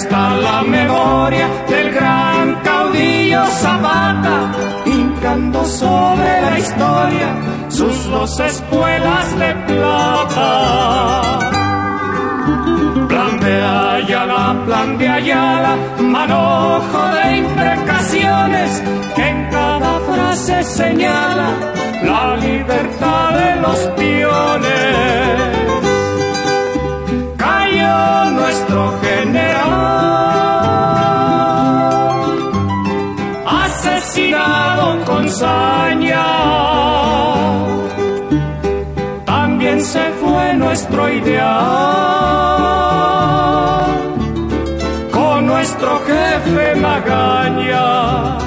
Está la memoria del gran caudillo Zapata, hincando sobre la historia sus dos espuelas de plata. Plan de Ayala, plan de Ayala, manojo de imprecaciones que en cada frase señala la libertad de los peones nuestro También se fue nuestro ideal, con nuestro jefe Magaña.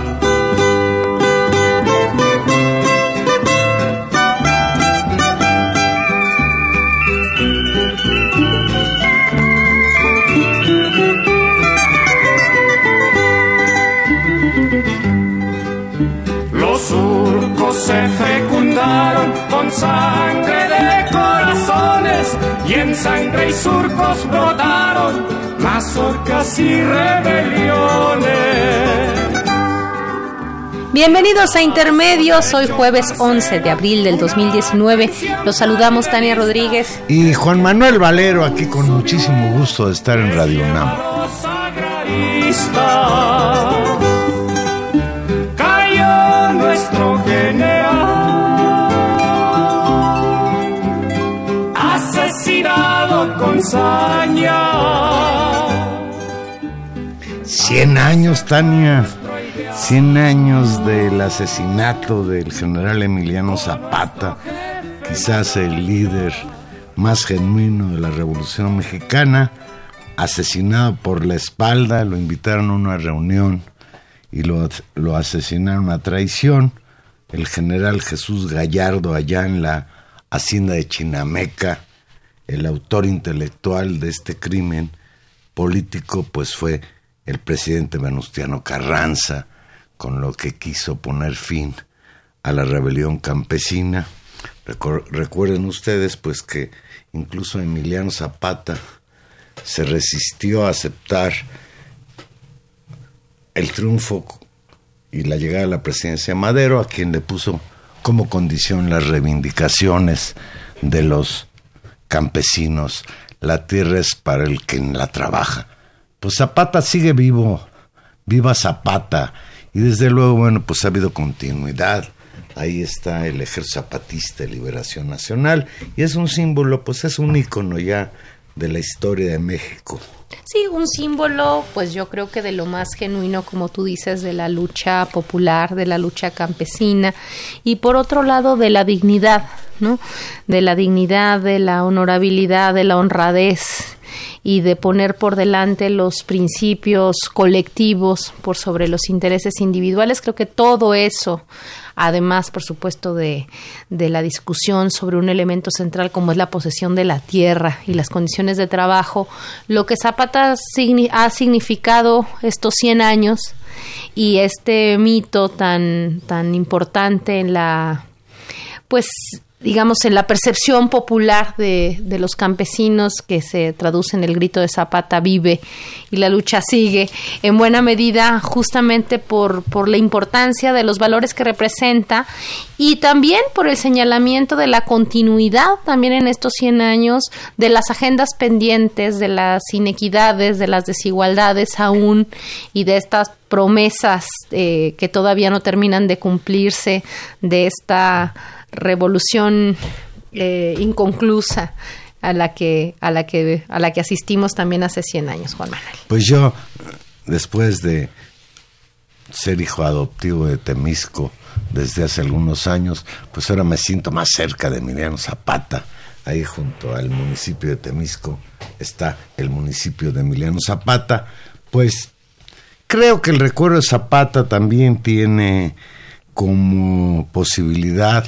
Se fecundaron con sangre de corazones y en sangre y surcos brotaron mazorcas y rebeliones. Bienvenidos a Intermedios, hoy jueves 11 de abril del 2019. Los saludamos Tania Rodríguez y Juan Manuel Valero aquí con muchísimo gusto de estar en Radio UNAM. Cien años, Tania. Cien años del asesinato del general Emiliano Zapata, quizás el líder más genuino de la Revolución Mexicana, asesinado por la espalda, lo invitaron a una reunión y lo, lo asesinaron a traición. El general Jesús Gallardo allá en la hacienda de Chinameca, el autor intelectual de este crimen político pues fue el presidente Venustiano Carranza, con lo que quiso poner fin a la rebelión campesina. recuerden ustedes pues que incluso Emiliano Zapata se resistió a aceptar el triunfo y la llegada a la presidencia de Madero, a quien le puso como condición las reivindicaciones de los campesinos, la tierra es para el que la trabaja. Pues Zapata sigue vivo, viva Zapata, y desde luego, bueno, pues ha habido continuidad. Ahí está el Ejército Zapatista de Liberación Nacional, y es un símbolo, pues es un ícono ya de la historia de México. Sí, un símbolo, pues yo creo que de lo más genuino, como tú dices, de la lucha popular, de la lucha campesina, y por otro lado de la dignidad, ¿no? De la dignidad, de la honorabilidad, de la honradez y de poner por delante los principios colectivos por sobre los intereses individuales. Creo que todo eso, además, por supuesto, de, de la discusión sobre un elemento central como es la posesión de la tierra y las condiciones de trabajo, lo que Zapata ha significado estos 100 años y este mito tan, tan importante en la pues digamos, en la percepción popular de, los campesinos que se traduce en el grito de Zapata vive y la lucha sigue, en buena medida justamente por, por la importancia de los valores que representa y también por el señalamiento de la continuidad también en estos 100 años de las agendas pendientes, de las inequidades, de las desigualdades aún y de estas promesas eh, que todavía no terminan de cumplirse de esta revolución eh, inconclusa a la que a la que a la que asistimos también hace 100 años, Juan Manuel. Pues yo después de ser hijo adoptivo de Temisco desde hace algunos años, pues ahora me siento más cerca de Emiliano Zapata. Ahí junto al municipio de Temisco está el municipio de Emiliano Zapata. Pues creo que el recuerdo de Zapata también tiene como posibilidad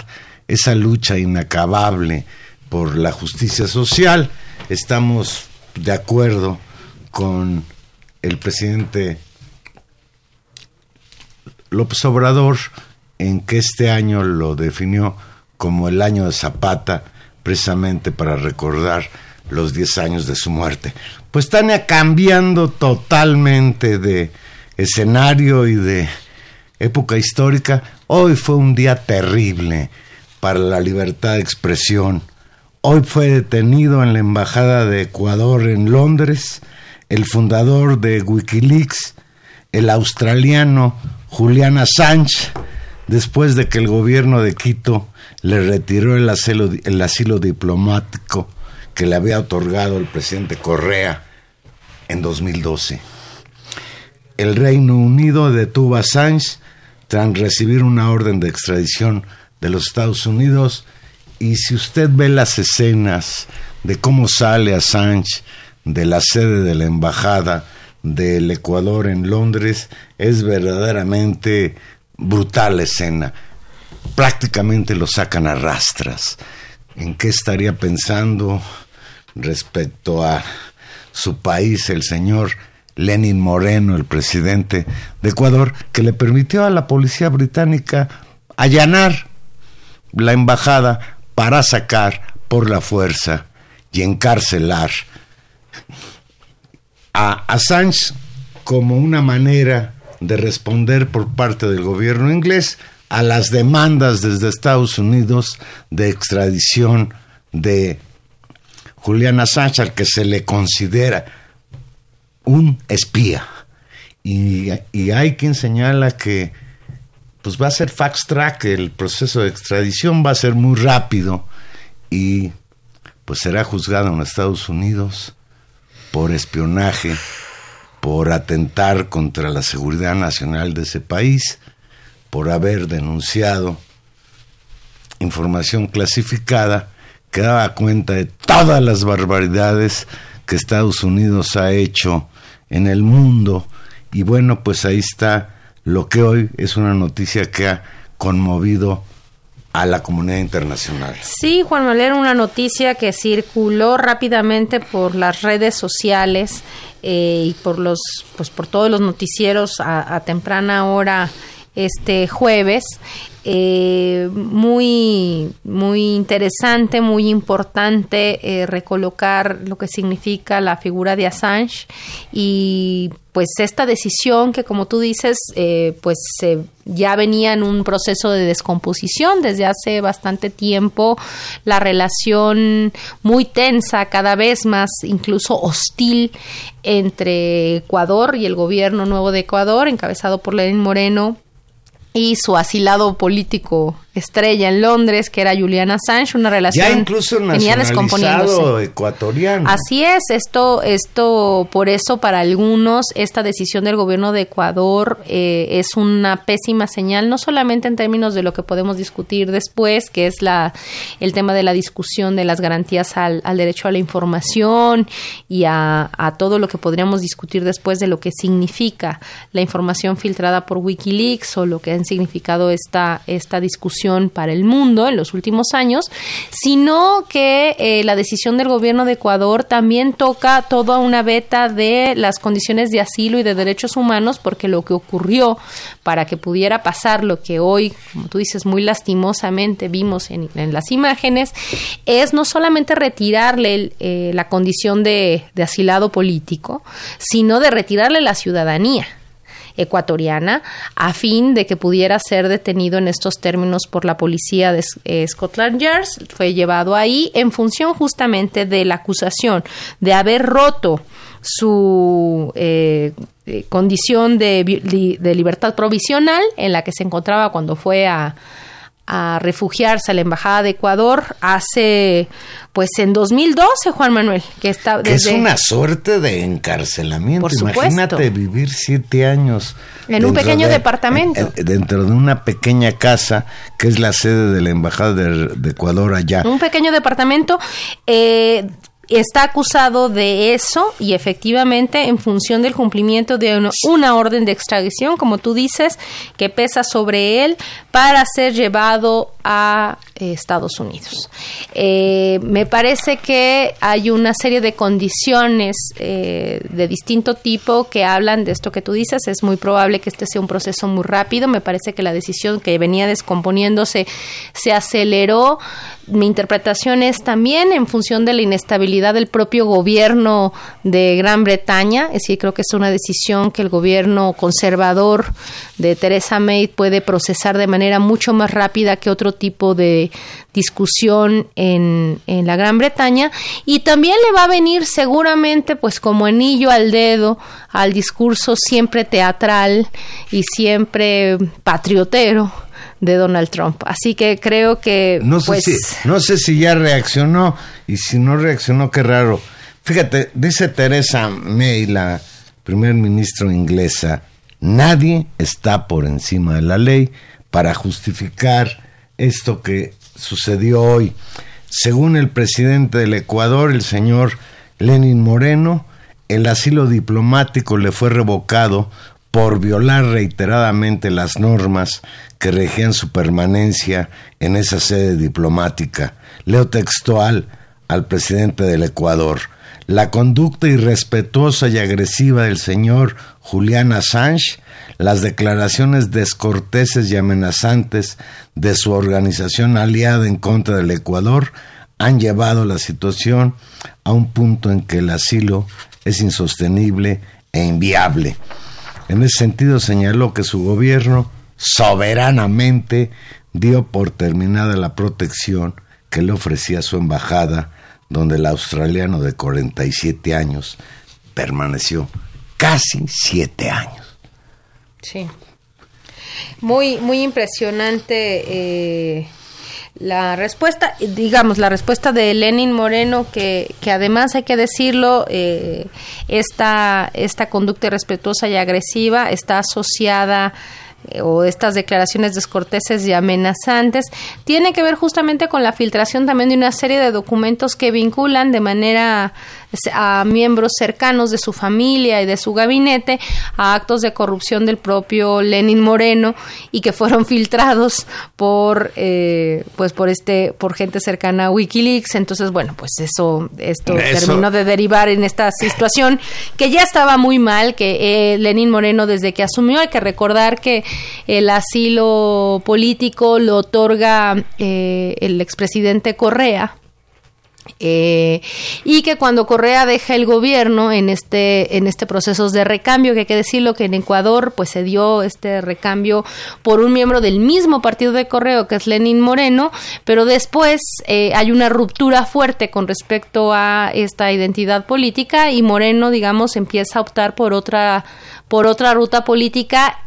esa lucha inacabable por la justicia social. Estamos de acuerdo con el presidente López Obrador en que este año lo definió como el año de Zapata, precisamente para recordar los 10 años de su muerte. Pues están cambiando totalmente de escenario y de época histórica. Hoy fue un día terrible para la libertad de expresión. Hoy fue detenido en la Embajada de Ecuador en Londres el fundador de Wikileaks, el australiano Julian Assange, después de que el gobierno de Quito le retiró el asilo, diplomático que le había otorgado el presidente Correa en 2012. El Reino Unido detuvo a Assange tras recibir una orden de extradición de los Estados Unidos y si usted ve las escenas de cómo sale Assange de la sede de la embajada del Ecuador en Londres, es verdaderamente brutal escena. Prácticamente lo sacan a rastras. ¿En qué estaría pensando respecto a su país el señor Lenin Moreno, el presidente de Ecuador, que le permitió a la policía británica allanar la embajada para sacar por la fuerza y encarcelar a Assange como una manera de responder por parte del gobierno inglés a las demandas desde Estados Unidos de extradición de Julian Assange, al que se le considera un espía. Y, y hay quien señala que pues va a ser fast track, el proceso de extradición va a ser muy rápido y pues será juzgado en Estados Unidos por espionaje, por atentar contra la seguridad nacional de ese país, por haber denunciado información clasificada que daba cuenta de todas las barbaridades que Estados Unidos ha hecho en el mundo. Y bueno, pues ahí está lo que hoy es una noticia que ha conmovido a la comunidad internacional. Sí, Juan Manuel, una noticia que circuló rápidamente por las redes sociales eh, y por los, pues por todos los noticieros a temprana hora este jueves eh, muy, muy interesante, muy importante eh, recolocar lo que significa la figura de Assange. Y pues esta decisión que como tú dices eh, pues ya venía en un proceso de descomposición desde hace bastante tiempo. La relación muy tensa cada vez más incluso hostil entre Ecuador y el gobierno nuevo de Ecuador encabezado por Lenin Moreno y su asilado político estrella en Londres, que era Julian Assange, una relación ya incluso nacionalizado ecuatoriano. Así es, esto, esto, por eso para algunos esta decisión del gobierno de Ecuador eh, es una pésima señal, no solamente en términos de lo que podemos discutir después, que es la, el tema de la discusión de las garantías al, al derecho a la información y a, a todo lo que podríamos discutir después de lo que significa la información filtrada por Wikileaks o lo que han significado esta, esta discusión para el mundo en los últimos años, sino que eh, la decisión del gobierno de Ecuador también toca toda una beta de las condiciones de asilo y de derechos humanos, porque lo que ocurrió para que pudiera pasar lo que hoy, como tú dices, muy lastimosamente vimos en, las imágenes, es no solamente retirarle eh, la condición de, de asilado político, sino de retirarle la ciudadanía ecuatoriana a fin de que pudiera ser detenido en estos términos por la policía de eh, Scotland Yard. Fue llevado ahí en función justamente de la acusación de haber roto su eh, eh, condición de, de libertad provisional en la que se encontraba cuando fue a, a refugiarse a la embajada de Ecuador hace pues en 2012 Juan Manuel que está es una suerte de encarcelamiento. Imagínate vivir siete años en un pequeño departamento. dentro de una pequeña casa que es la sede de la embajada de, Ecuador allá. Un pequeño departamento eh, está acusado de eso y efectivamente en función del cumplimiento de una, orden de extradición, como tú dices, que pesa sobre él para ser llevado a Estados Unidos. Eh, me parece que hay una serie de condiciones eh, de distinto tipo que hablan de esto que tú dices. Es muy probable que este sea un proceso muy rápido. Me parece que la decisión que venía descomponiéndose se aceleró. Mi interpretación es también en función de la inestabilidad del propio gobierno de Gran Bretaña. Es decir, creo que es una decisión que el gobierno conservador de Theresa May puede procesar de manera mucho más rápida que otro tipo de discusión en, en la Gran Bretaña y también le va a venir seguramente pues como anillo al dedo al discurso siempre teatral y siempre patriotero de Donald Trump. Así que creo que no sé pues, si no sé si ya reaccionó y si no reaccionó qué raro. Fíjate, dice Teresa May, la primer ministro inglesa, nadie está por encima de la ley para justificar esto que sucedió hoy. Según el presidente del Ecuador, el señor Lenin Moreno, el asilo diplomático le fue revocado por violar reiteradamente las normas que regían su permanencia en esa sede diplomática. Leo textual al presidente del Ecuador. La conducta irrespetuosa y agresiva del señor Julián Assange las declaraciones descorteses y amenazantes de su organización aliada en contra del Ecuador han llevado la situación a un punto en que el asilo es insostenible e inviable. En ese sentido señaló que su gobierno soberanamente dio por terminada la protección que le ofrecía su embajada, donde el australiano de 47 años permaneció casi siete años. Sí. Muy, muy impresionante eh, la respuesta, digamos, la respuesta de Lenin Moreno, que, que además hay que decirlo, eh, esta, esta conducta irrespetuosa y agresiva está asociada eh, o estas declaraciones descorteses y amenazantes, tiene que ver justamente con la filtración también de una serie de documentos que vinculan de manera a miembros cercanos de su familia y de su gabinete a actos de corrupción del propio Lenin Moreno y que fueron filtrados por eh, pues por este por gente cercana a WikiLeaks. Entonces bueno pues eso esto terminó de derivar en esta situación que ya estaba muy mal que eh, Lenin Moreno desde que asumió hay que recordar que el asilo político lo otorga eh, el expresidente Correa eh, y que cuando Correa deja el gobierno en este en este proceso de recambio que hay que decirlo que en Ecuador pues se dio este recambio por un miembro del mismo partido de Correo que es Lenin Moreno pero después eh, hay una ruptura fuerte con respecto a esta identidad política y Moreno digamos empieza a optar por otra por otra ruta política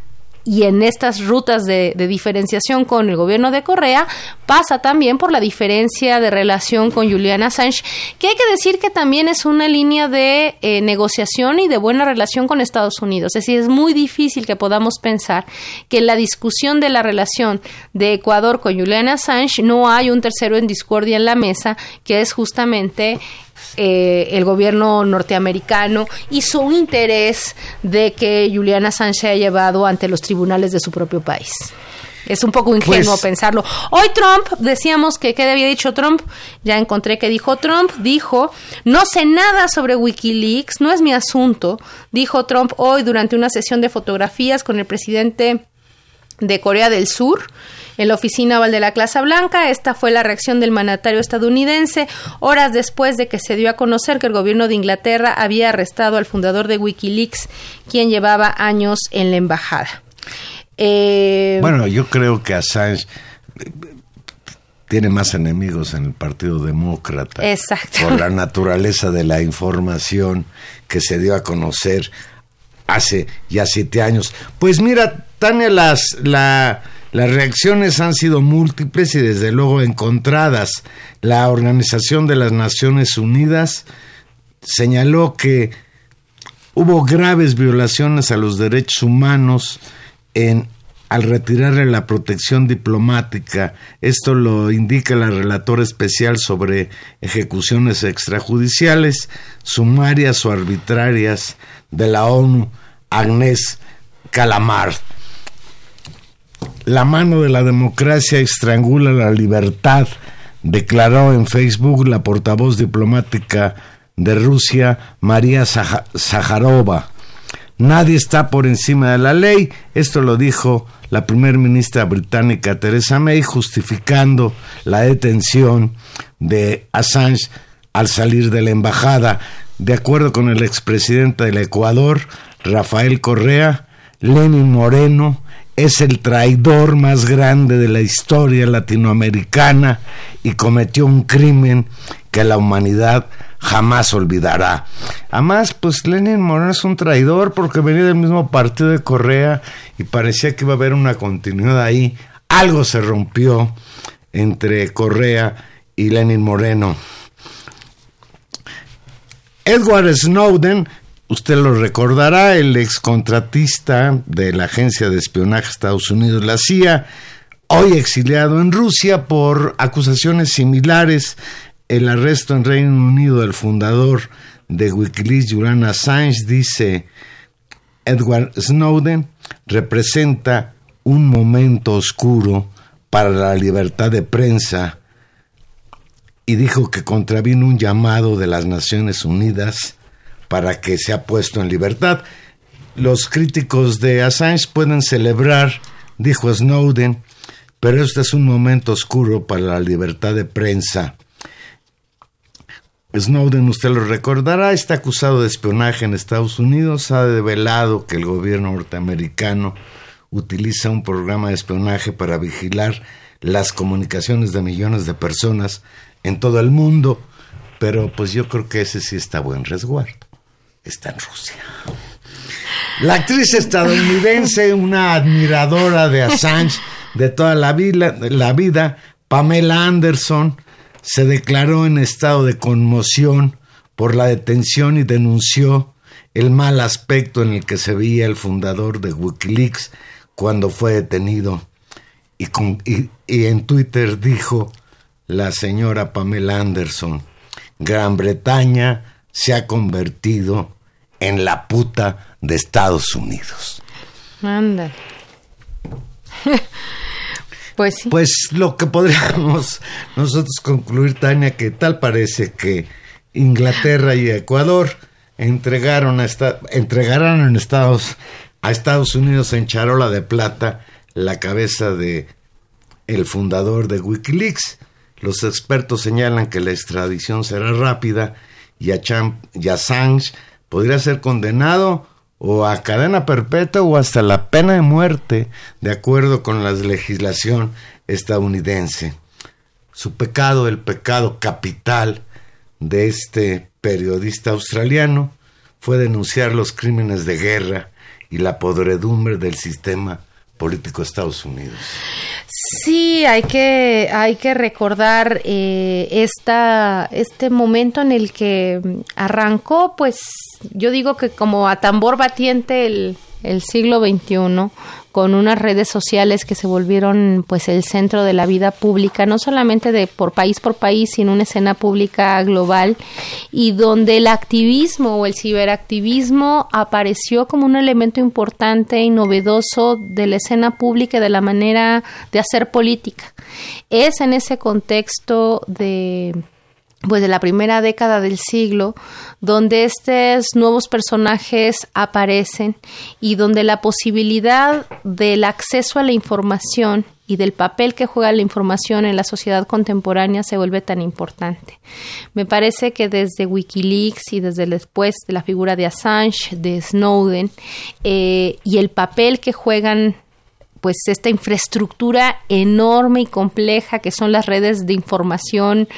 y en estas rutas de, diferenciación con el gobierno de Correa pasa también por la diferencia de relación con Julian Assange, que hay que decir que también es una línea de eh, negociación y de buena relación con Estados Unidos. Es decir, es muy difícil que podamos pensar que en la discusión de la relación de Ecuador con Julian Assange no hay un tercero en discordia en la mesa, que es justamente eh, el gobierno norteamericano y su interés de que Juliana Assange haya llevado ante los tribunales de su propio país. Es un poco ingenuo Pues- pensarlo. Hoy Trump, decíamos que, ¿qué había dicho Trump? Ya encontré que dijo Trump, dijo, no sé nada sobre Wikileaks, no es mi asunto, dijo Trump hoy durante una sesión de fotografías con el presidente de Corea del Sur en la oficina oval de la Casa Blanca. Esta fue la reacción del mandatario estadounidense horas después de que se dio a conocer que el gobierno de Inglaterra había arrestado al fundador de Wikileaks, quien llevaba años en la embajada. Eh, Bueno, yo creo que Assange eh, tiene más enemigos en el Partido Demócrata. Exacto. Por la naturaleza de la información que se dio a conocer hace ya siete años. Pues mira, Tania, las, la, las reacciones han sido múltiples y desde luego encontradas. La Organización de las Naciones Unidas señaló que hubo graves violaciones a los derechos humanos en al retirarle la protección diplomática. Esto lo indica la relatora especial sobre ejecuciones extrajudiciales, sumarias o arbitrarias de la ONU, Agnès Calamard. La mano de la democracia estrangula la libertad, declaró en Facebook la portavoz diplomática de Rusia, María Zaha- Zaharova. Nadie está por encima de la ley. Esto lo dijo la primer ministra británica Theresa May, justificando la detención de Assange al salir de la embajada. De acuerdo con el expresidente del Ecuador, Rafael Correa, Lenin Moreno es el traidor más grande de la historia latinoamericana y cometió un crimen que la humanidad jamás olvidará. Además, pues Lenin Moreno es un traidor porque venía del mismo partido de Correa y parecía que iba a haber una continuidad ahí. Algo se rompió entre Correa y Lenin Moreno. Edward Snowden, usted lo recordará, el excontratista de la agencia de espionaje de Estados Unidos, la CIA, hoy exiliado en Rusia por acusaciones similares, el arresto en Reino Unido del fundador de Wikileaks, Julian Assange, dice Edward Snowden, representa un momento oscuro para la libertad de prensa y dijo que contravino un llamado de las Naciones Unidas para que sea puesto en libertad. Los críticos de Assange pueden celebrar, dijo Snowden, pero este es un momento oscuro para la libertad de prensa. Snowden, usted lo recordará, está acusado de espionaje en Estados Unidos, ha develado que el gobierno norteamericano utiliza un programa de espionaje para vigilar las comunicaciones de millones de personas en todo el mundo, pero pues yo creo que ese sí está buen resguardo. Está en Rusia. La actriz estadounidense, una admiradora de Assange de toda la vida, la vida, Pamela Anderson, se declaró en estado de conmoción por la detención y denunció el mal aspecto en el que se veía el fundador de Wikileaks cuando fue detenido. Y, en Twitter dijo la señora Pamela Anderson, Gran Bretaña se ha convertido en la puta de Estados Unidos. Anda. pues. Pues lo que podríamos nosotros concluir, Tania, que tal parece que Inglaterra y Ecuador entregaron a esta, entregarán en Estados, a Estados Unidos en charola de plata la cabeza de el fundador de Wikileaks. Los expertos señalan que la extradición será rápida y, a Champ, y Assange podría ser condenado o a cadena perpetua o hasta la pena de muerte, de acuerdo con la legislación estadounidense. Su pecado, el pecado capital de este periodista australiano, fue denunciar los crímenes de guerra y la podredumbre del sistema político de Estados Unidos. Sí, hay que, hay que recordar eh, esta, este momento en el que mm, arrancó, pues yo digo que como a tambor batiente el, el siglo XXI, con unas redes sociales que se volvieron pues el centro de la vida pública, no solamente de por país por país, sino una escena pública global y donde el activismo o el ciberactivismo apareció como un elemento importante y novedoso de la escena pública y de la manera de hacer política. Es en ese contexto de pues de la primera década del siglo, donde estos nuevos personajes aparecen y donde la posibilidad del acceso a la información y del papel que juega la información en la sociedad contemporánea se vuelve tan importante. Me parece que desde Wikileaks y desde después de la figura de Assange, de Snowden, eh, y el papel que juegan pues esta infraestructura enorme y compleja que son las redes de información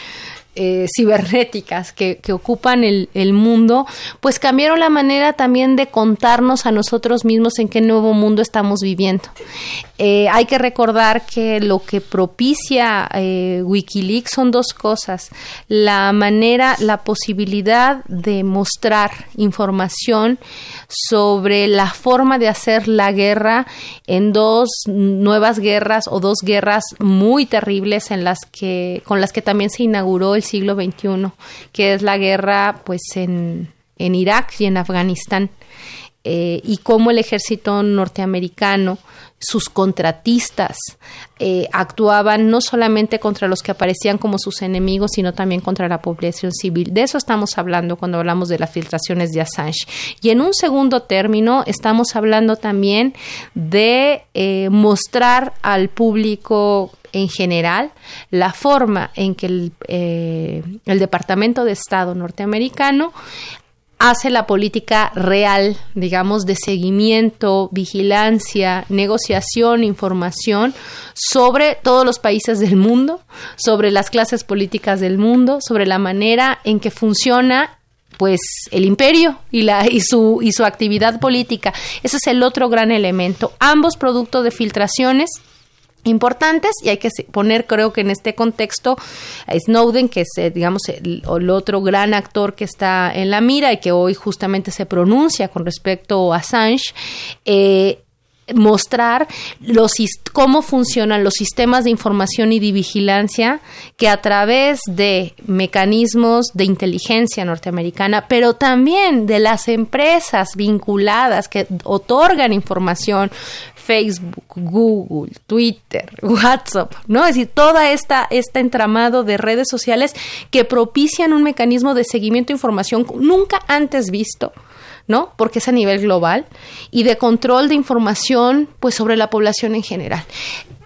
eh, cibernéticas que, ocupan el, mundo, pues cambiaron la manera también de contarnos a nosotros mismos en qué nuevo mundo estamos viviendo. Eh, hay que recordar que lo que propicia eh, Wikileaks son dos cosas. La manera, la posibilidad de mostrar información sobre la forma de hacer la guerra en dos nuevas guerras o dos guerras muy terribles en las que, con las que también se inauguró el siglo XXI, que es la guerra pues en, en Irak y en Afganistán. Eh, y cómo el ejército norteamericano sus contratistas eh, actuaban no solamente contra los que aparecían como sus enemigos, sino también contra la población civil. De eso estamos hablando cuando hablamos de las filtraciones de Assange. Y en un segundo término, estamos hablando también de eh, mostrar al público en general la forma en que el, eh, el Departamento de Estado norteamericano hace la política real, digamos, de seguimiento, vigilancia, negociación, información sobre todos los países del mundo, sobre las clases políticas del mundo, sobre la manera en que funciona pues el imperio y la y su y su actividad política. Ese es el otro gran elemento. Ambos productos de filtraciones importantes y hay que poner creo que en este contexto a Snowden que es eh, digamos el, otro gran actor que está en la mira y que hoy justamente se pronuncia con respecto a Assange eh, mostrar los cómo funcionan los sistemas de información y de vigilancia que a través de mecanismos de inteligencia norteamericana, pero también de las empresas vinculadas que otorgan información, Facebook, Google, Twitter, WhatsApp, ¿no? Es decir, toda esta este entramado de redes sociales que propician un mecanismo de seguimiento de información nunca antes visto ¿no? Porque es a nivel global y de control de información, pues sobre la población en general.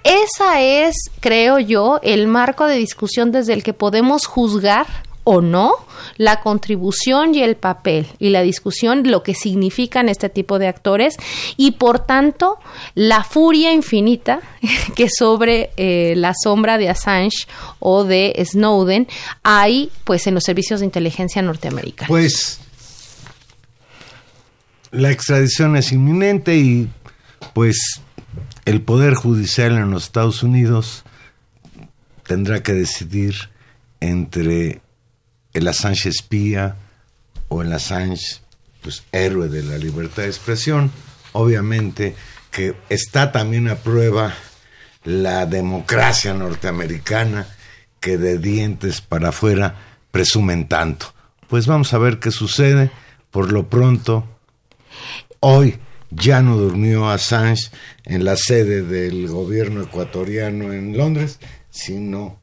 Esa es, creo yo, el marco de discusión desde el que podemos juzgar o no la contribución y el papel y la discusión, lo que significan este tipo de actores y por tanto la furia infinita que sobre eh, la sombra de Assange o de Snowden hay pues en los servicios de inteligencia norteamericanos. Pues la extradición es inminente y pues el Poder Judicial en los Estados Unidos tendrá que decidir entre el Assange espía o el Assange pues héroe de la libertad de expresión. Obviamente que está también a prueba la democracia norteamericana que de dientes para afuera presumen tanto. Pues vamos a ver qué sucede. Por lo pronto, Hoy ya no durmió Assange en la sede del gobierno ecuatoriano en Londres, sino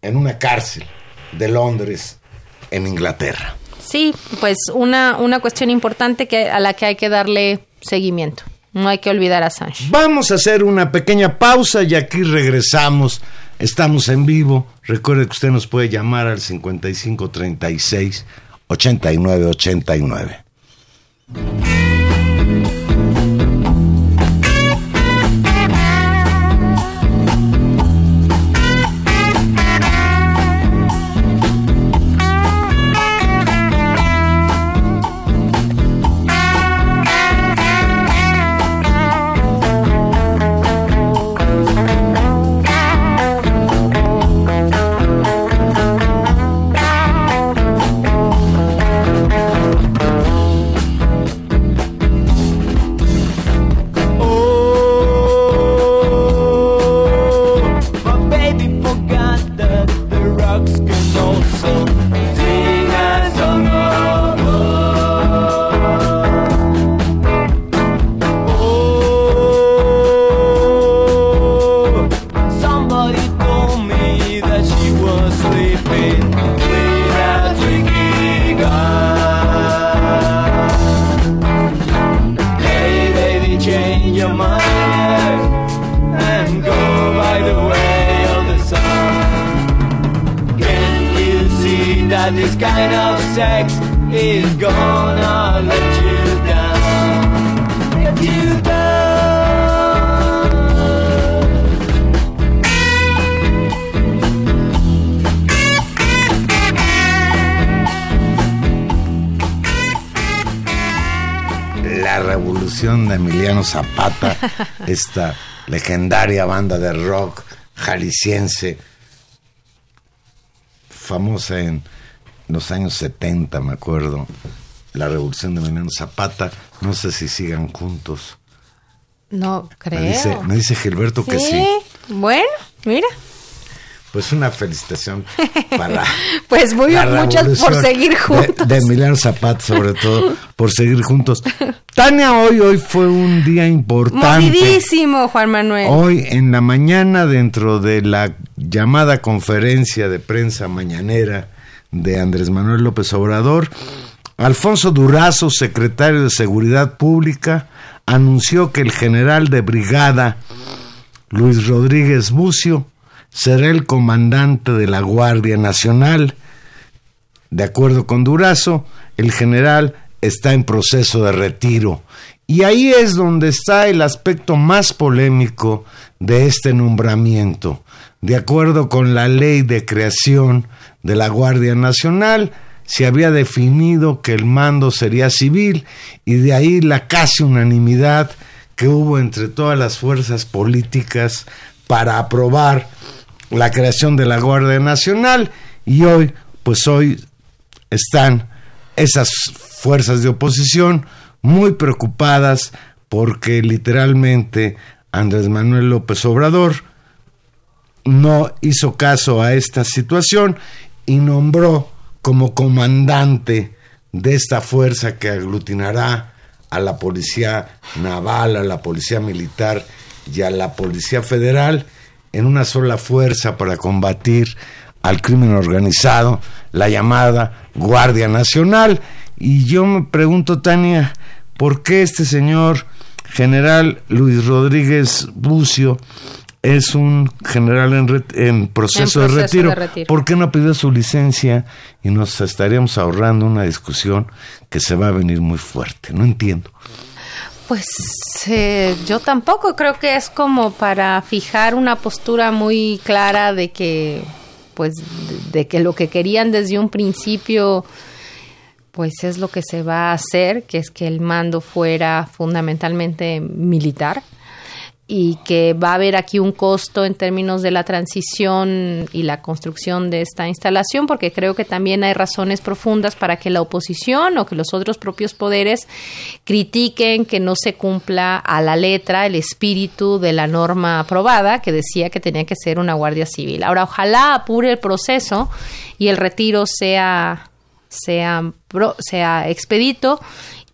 en una cárcel de Londres en Inglaterra. Sí, pues una, una cuestión importante que, a la que hay que darle seguimiento. No hay que olvidar a Assange. Vamos a hacer una pequeña pausa y aquí regresamos. Estamos en vivo. Recuerde que usted nos puede llamar al 5536 8989. Esta legendaria banda de rock jalisciense, famosa en los años 70, me acuerdo, la revolución de Emiliano Zapata, no sé si sigan juntos. No creo. Me dice, me dice Gilberto que sí. Bueno, mira. Pues una felicitación para. pues muy la muchas por seguir juntos. De, de Emiliano Zapata, sobre todo, por seguir juntos. Tania, hoy, hoy fue un día importante. Movidísimo, Juan Manuel. Hoy en la mañana, dentro de la llamada conferencia de prensa mañanera de Andrés Manuel López Obrador, Alfonso Durazo, secretario de Seguridad Pública, anunció que el general de brigada Luis Rodríguez Bucio será el comandante de la Guardia Nacional. De acuerdo con Durazo, el general está en proceso de retiro. Y ahí es donde está el aspecto más polémico de este nombramiento. De acuerdo con la ley de creación de la Guardia Nacional, se había definido que el mando sería civil y de ahí la casi unanimidad que hubo entre todas las fuerzas políticas para aprobar la creación de la Guardia Nacional. Y hoy, pues hoy están esas fuerzas de oposición muy preocupadas porque literalmente Andrés Manuel López Obrador no hizo caso a esta situación y nombró como comandante de esta fuerza que aglutinará a la policía naval, a la policía militar y a la policía federal en una sola fuerza para combatir al crimen organizado, la llamada Guardia Nacional. Y yo me pregunto, Tania, ¿por qué este señor general Luis Rodríguez Bucio es un general en, re- en proceso, En proceso de, retiro. de retiro. ¿Por qué no pidió su licencia y nos estaríamos ahorrando una discusión que se va a venir muy fuerte? No entiendo. Pues eh, yo tampoco. Creo que es como para fijar una postura muy clara de que, pues, de, de que lo que querían desde un principio, pues es lo que se va a hacer, que es que el mando fuera fundamentalmente militar y que va a haber aquí un costo en términos de la transición y la construcción de esta instalación, porque creo que también hay razones profundas para que la oposición o que los otros propios poderes critiquen que no se cumpla a la letra el espíritu de la norma aprobada, que decía que tenía que ser una guardia civil. Ahora, ojalá apure el proceso y el retiro sea sea, sea expedito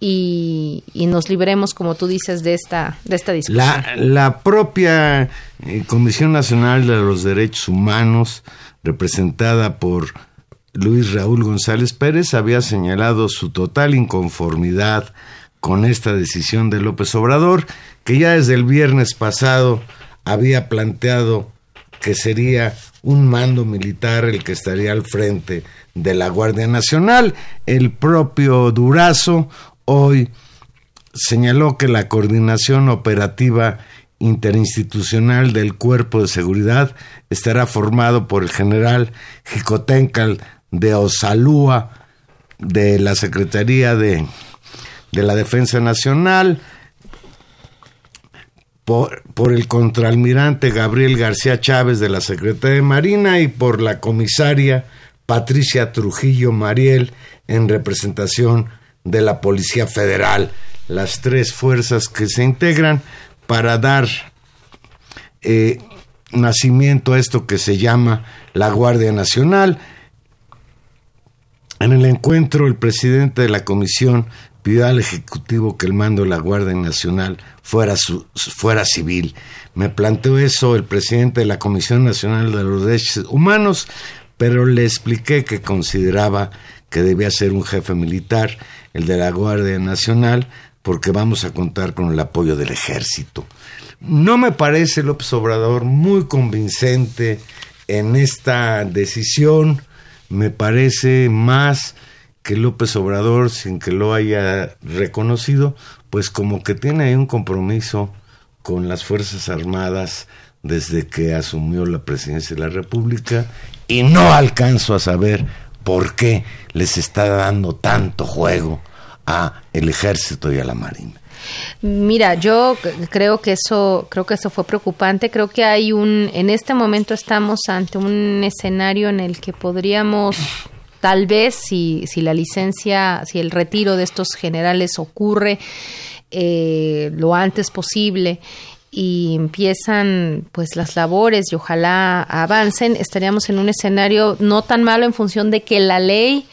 y, y nos libremos, como tú dices, de esta, de esta discusión. La, la propia eh, Comisión Nacional de los Derechos Humanos, representada por Luis Raúl González Pérez, había señalado su total inconformidad con esta decisión de López Obrador, que ya desde el viernes pasado había planteado que sería un mando militar el que estaría al frente de la Guardia Nacional. El propio Durazo hoy señaló que la coordinación operativa interinstitucional del Cuerpo de Seguridad estará formado por el general Jicotencal de Osalúa de la Secretaría de, de la Defensa Nacional, por, el contraalmirante Gabriel García Chávez de la Secretaría de Marina y por la comisaria Patricia Trujillo Mariel en representación de la Policía Federal, las tres fuerzas que se integran para dar eh, nacimiento a esto que se llama la Guardia Nacional. En el encuentro, el presidente de la comisión pidió al Ejecutivo que el mando de la Guardia Nacional fuera, su- fuera civil. Me planteó eso el presidente de la Comisión Nacional de los Derechos Humanos, pero le expliqué que consideraba que debía ser un jefe militar, el de la Guardia Nacional, porque vamos a contar con el apoyo del ejército. No me parece López Obrador muy convincente en esta decisión me parece más que López Obrador, sin que lo haya reconocido, pues como que tiene un compromiso con las Fuerzas Armadas desde que asumió la presidencia de la República y no alcanzo a saber por qué les está dando tanto juego a el ejército y a la marina. Mira, yo creo que eso, creo que eso fue preocupante. Creo que hay un, en este momento estamos ante un escenario en el que podríamos tal vez si, si la licencia, si el retiro de estos generales ocurre eh, lo antes posible y empiezan pues las labores y ojalá avancen, estaríamos en un escenario no tan malo en función de que la ley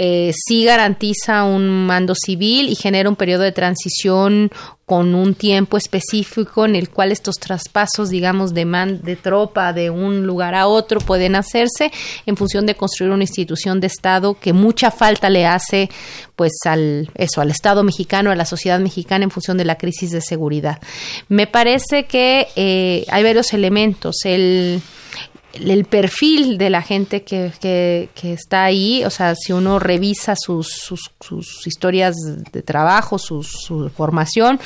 eh, sí garantiza un mando civil y genera un periodo de transición con un tiempo específico en el cual estos traspasos, digamos, de, de tropa de un lugar a otro pueden hacerse en función de construir una institución de Estado que mucha falta le hace, pues, al, eso, al Estado mexicano, a la sociedad mexicana en función de la crisis de seguridad. Me parece que eh, hay varios elementos. El el perfil de la gente que, que, está ahí, o sea, si uno revisa sus, sus, historias de trabajo, su, formación,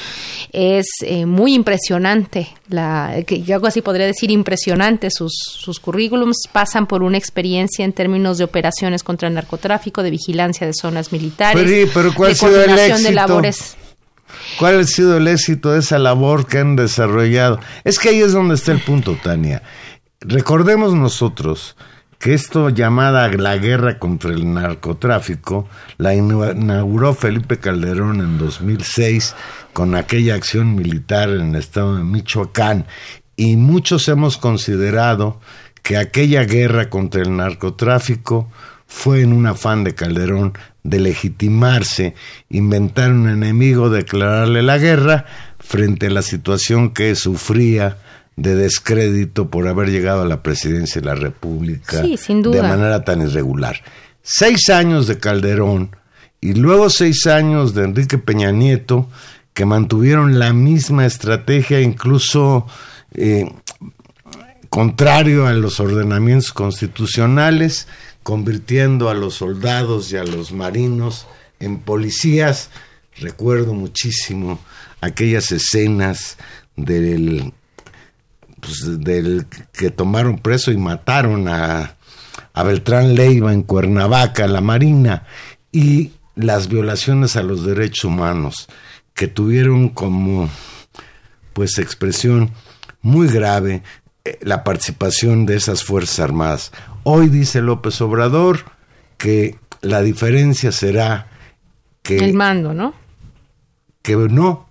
es eh, muy impresionante. La, que yo algo así podría decir impresionante. Sus, sus currículums pasan por una experiencia en términos de operaciones contra el narcotráfico, de vigilancia de zonas militares, pero, ¿cuál de coordinación de labores. ¿Cuál ha sido el éxito de esa labor que han desarrollado? Es que ahí es donde está el punto, Tania. Recordemos nosotros que esto llamada la guerra contra el narcotráfico la inauguró Felipe Calderón en 2006 con aquella acción militar en el estado de Michoacán. Y muchos hemos considerado que aquella guerra contra el narcotráfico fue en un afán de Calderón de legitimarse, inventar un enemigo, declararle la guerra frente a la situación que sufría de descrédito por haber llegado a la presidencia de la República de manera tan irregular. Seis años de Calderón y luego seis años de Enrique Peña Nieto que mantuvieron la misma estrategia, incluso eh, contrario a los ordenamientos constitucionales, convirtiendo a los soldados y a los marinos en policías. Recuerdo muchísimo aquellas escenas del pues, del que tomaron preso y mataron a, a Beltrán Leiva en Cuernavaca, la Marina, y las violaciones a los derechos humanos que tuvieron como pues expresión muy grave eh, la participación de esas Fuerzas Armadas. Hoy dice López Obrador que la diferencia será que... El mando, ¿no? Que no,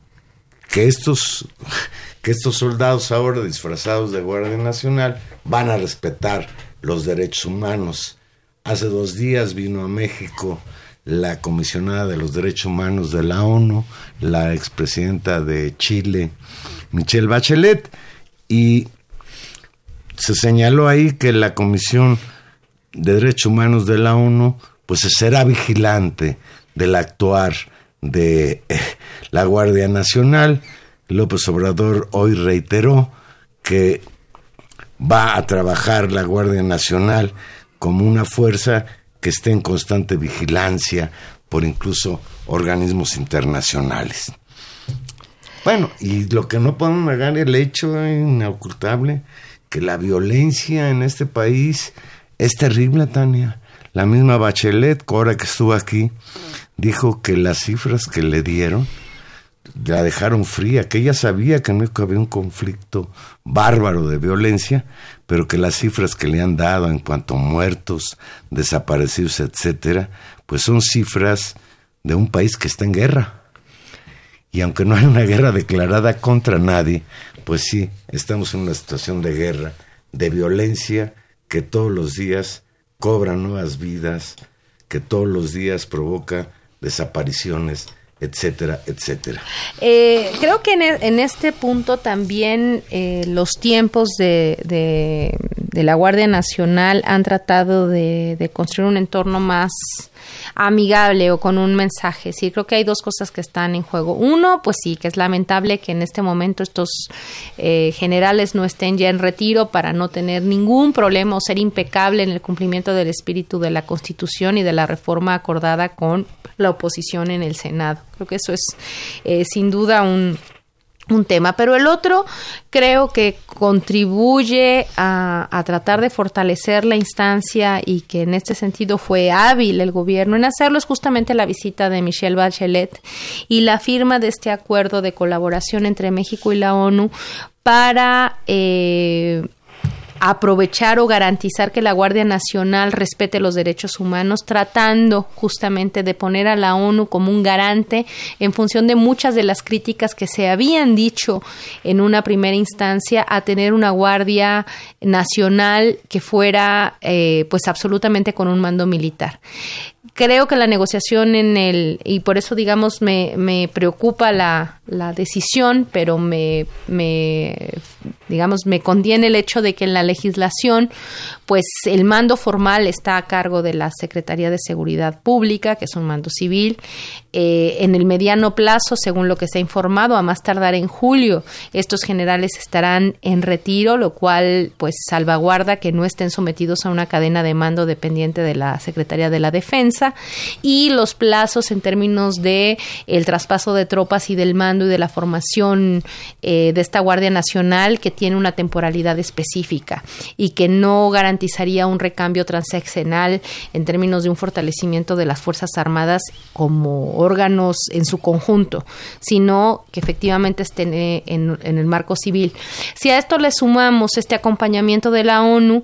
que estos que estos soldados ahora disfrazados de Guardia Nacional van a respetar los derechos humanos. Hace dos días vino a México la comisionada de los derechos humanos de la ONU, la expresidenta de Chile, Michelle Bachelet, y se señaló ahí que la Comisión de Derechos Humanos de la ONU pues será vigilante del actuar de eh, la Guardia Nacional López Obrador hoy reiteró que va a trabajar la Guardia Nacional como una fuerza que esté en constante vigilancia por incluso organismos internacionales. Bueno, y lo que no podemos negar el hecho inocultable que la violencia en este país es terrible, Tania. La misma Bachelet, ahora que estuvo aquí, dijo que las cifras que le dieron la dejaron fría, que ella sabía que en México había un conflicto bárbaro de violencia, pero que las cifras que le han dado en cuanto a muertos, desaparecidos, etcétera, pues son cifras de un país que está en guerra. Y aunque no hay una guerra declarada contra nadie, pues sí, estamos en una situación de guerra, de violencia que todos los días cobra nuevas vidas, que todos los días provoca desapariciones, etcétera, etcétera. Eh, creo que en, e, este punto también eh, los tiempos de la Guardia Nacional han tratado de, de construir un entorno más amigable o con un mensaje. Sí, creo que hay dos cosas que están en juego. Uno, pues sí, que es lamentable que en este momento estos eh, generales no estén ya en retiro para no tener ningún problema o ser impecable en el cumplimiento del espíritu de la Constitución y de la reforma acordada con la oposición en el Senado. Creo que eso es eh, sin duda un un tema, pero el otro creo que contribuye a, tratar de fortalecer la instancia y que en este sentido fue hábil el gobierno en hacerlo es justamente la visita de Michelle Bachelet y la firma de este acuerdo de colaboración entre México y la ONU para eh, aprovechar o garantizar que la Guardia Nacional respete los derechos humanos, tratando justamente de poner a la ONU como un garante en función de muchas de las críticas que se habían dicho en una primera instancia a tener una Guardia Nacional que fuera eh, pues absolutamente con un mando militar creo que la negociación en el, y por eso digamos me, me preocupa la, la decisión, pero me, me, digamos, me contiene el hecho de que en la legislación, pues el mando formal está a cargo de la Secretaría de Seguridad Pública, que es un mando civil. Eh, en el mediano plazo, según lo que se ha informado, a más tardar en julio, estos generales estarán en retiro, lo cual pues salvaguarda que no estén sometidos a una cadena de mando dependiente de la Secretaría de la Defensa. Y los plazos en términos de el traspaso de tropas y del mando y de la formación eh, de esta Guardia Nacional que tiene una temporalidad específica y que no garantizaría un recambio transaccional en términos de un fortalecimiento de las Fuerzas Armadas como órganos en su conjunto, sino que efectivamente estén eh, en, el marco civil. Si a esto le sumamos este acompañamiento de la ONU,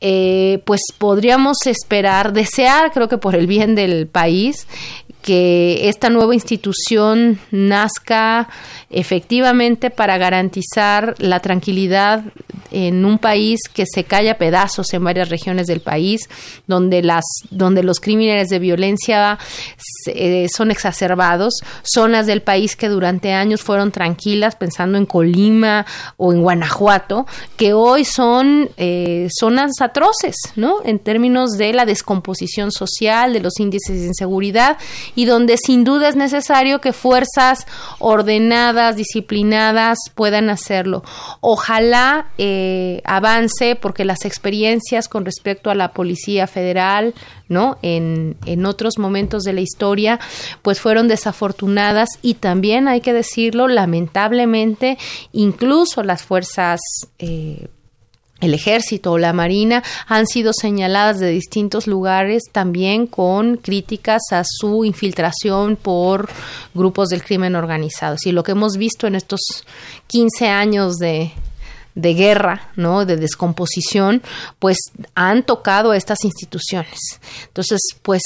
eh, pues podríamos esperar, desear, creo que por el bien del país, que esta nueva institución nazca efectivamente para garantizar la tranquilidad en un país que se cae a pedazos en varias regiones del país, donde las donde los crímenes de violencia eh, son exacerbados, zonas del país que durante años fueron tranquilas, pensando en Colima o en Guanajuato, que hoy son eh, zonas atroces, ¿no? En términos de la descomposición social, de los índices de inseguridad y donde sin duda es necesario que fuerzas ordenadas, disciplinadas puedan hacerlo. Ojalá eh, avance porque las experiencias con respecto a la Policía Federal, ¿no? En, en otros momentos de la historia, pues fueron desafortunadas y también hay que decirlo, lamentablemente, incluso las fuerzas eh, el ejército o la marina han sido señaladas de distintos lugares también con críticas a su infiltración por grupos del crimen organizado. Y lo que hemos visto en estos 15 años de, de guerra, ¿no? de descomposición, pues han tocado a estas instituciones. Entonces, pues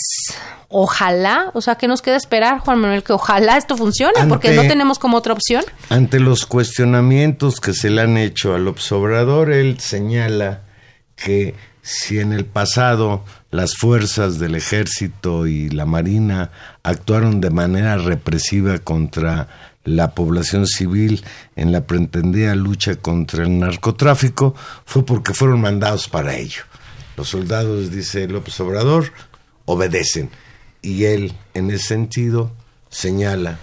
ojalá, o sea, que nos queda esperar, Juan Manuel, que ojalá esto funcione, Ante- porque no tenemos como otra opción. Ante los cuestionamientos que se le han hecho al observador, él señala que si en el pasado las fuerzas del ejército y la marina actuaron de manera represiva contra la población civil en la pretendida lucha contra el narcotráfico, fue porque fueron mandados para ello. Los soldados, dice López Obrador, obedecen. Y él, en ese sentido, señala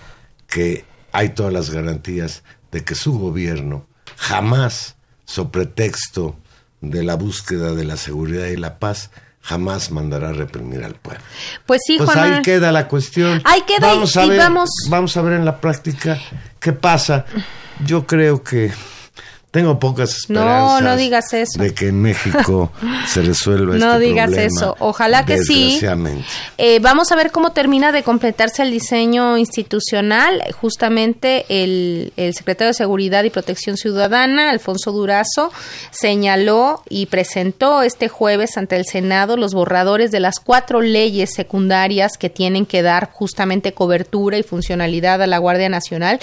que hay todas las garantías de que su gobierno jamás, sobre pretexto de la búsqueda de la seguridad y la paz, jamás mandará a reprimir al pueblo. Pues sí, Pues Juan ahí queda la cuestión. Ahí queda y- vamos a y ver, vamos- vamos a ver en la práctica qué pasa. Yo creo que tengo pocas No, esperanzas no digas eso. de que en México se resuelva No este digas problema, eso. Ojalá que sí. Eh, vamos a ver cómo termina de completarse el diseño institucional. Justamente el, el secretario de Seguridad y Protección Ciudadana, Alfonso Durazo, señaló y presentó este jueves ante el Senado los borradores de las cuatro leyes secundarias que tienen que dar justamente cobertura y funcionalidad a la Guardia Nacional.